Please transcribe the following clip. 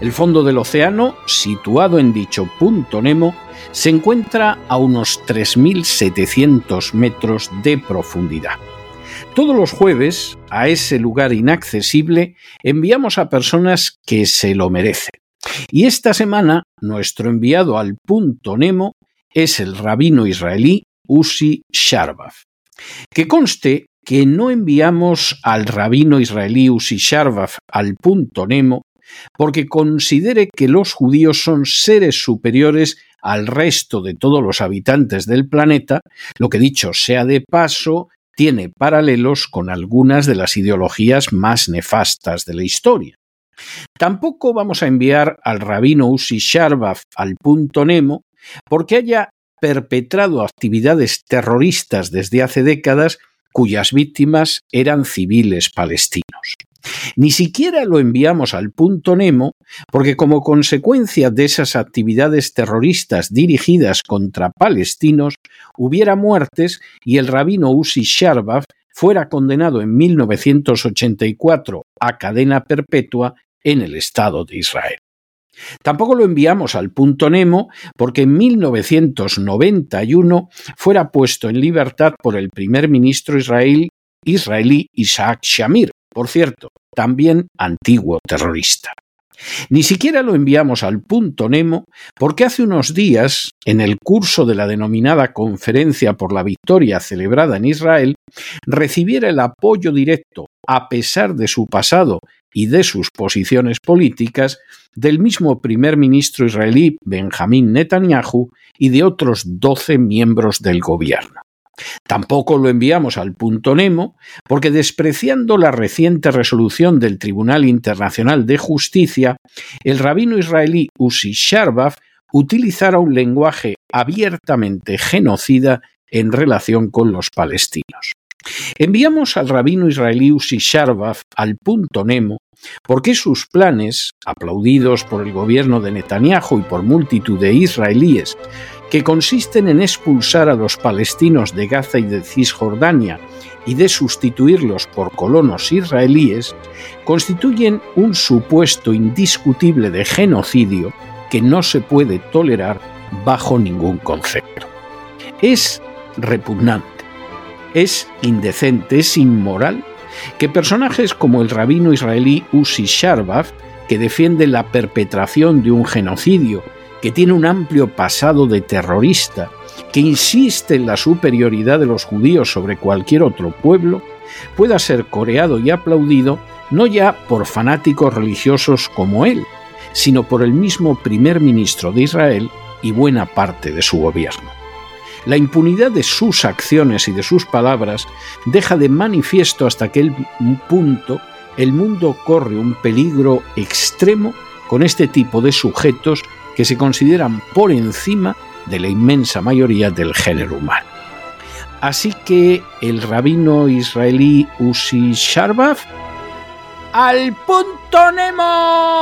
El fondo del océano, situado en dicho punto Nemo, se encuentra a unos 3.700 metros de profundidad. Todos los jueves, a ese lugar inaccesible, enviamos a personas que se lo merecen. Y esta semana, nuestro enviado al punto Nemo es el rabino israelí Uzi Sharbaf. Que conste que no enviamos al rabino israelí Uzi Sharbaf al punto Nemo porque considere que los judíos son seres superiores al resto de todos los habitantes del planeta, lo que dicho sea de paso, tiene paralelos con algunas de las ideologías más nefastas de la historia. Tampoco vamos a enviar al rabino Uzi Sharbaf al punto Nemo porque haya perpetrado actividades terroristas desde hace décadas cuyas víctimas eran civiles palestinos. Ni siquiera lo enviamos al punto Nemo porque como consecuencia de esas actividades terroristas dirigidas contra palestinos hubiera muertes y el rabino Uzi Sharbaf fuera condenado en 1984 a cadena perpetua en el Estado de Israel. Tampoco lo enviamos al punto Nemo porque en 1991 fuera puesto en libertad por el primer ministro israelí Isaac Shamir, por cierto, también antiguo terrorista. Ni siquiera lo enviamos al punto Nemo porque hace unos días, en el curso de la denominada Conferencia por la Victoria celebrada en Israel, recibiera el apoyo directo, a pesar de su pasado y de sus posiciones políticas, del mismo primer ministro israelí Benjamín Netanyahu y de otros doce miembros del gobierno. Tampoco lo enviamos al punto Nemo, porque despreciando la reciente resolución del Tribunal Internacional de Justicia, el rabino israelí Uzi Sharbaf utilizara un lenguaje abiertamente genocida en relación con los palestinos. Enviamos al rabino israelí Uzi Sharbaf al punto Nemo porque sus planes, aplaudidos por el gobierno de Netanyahu y por multitud de israelíes, que consisten en expulsar a los palestinos de Gaza y de Cisjordania y de sustituirlos por colonos israelíes, constituyen un supuesto indiscutible de genocidio que no se puede tolerar bajo ningún concepto. Es repugnante, es indecente, es inmoral que personajes como el rabino israelí Uzi Sharbaf, que defiende la perpetración de un genocidio que tiene un amplio pasado de terrorista, que insiste en la superioridad de los judíos sobre cualquier otro pueblo, pueda ser coreado y aplaudido no ya por fanáticos religiosos como él, sino por el mismo primer ministro de Israel y buena parte de su gobierno. La impunidad de sus acciones y de sus palabras deja de manifiesto hasta aquel punto el mundo corre un peligro extremo con este tipo de sujetos que se consideran por encima de la inmensa mayoría del género humano. Así que el rabino israelí Uzi Sharbaf al punto Nemo.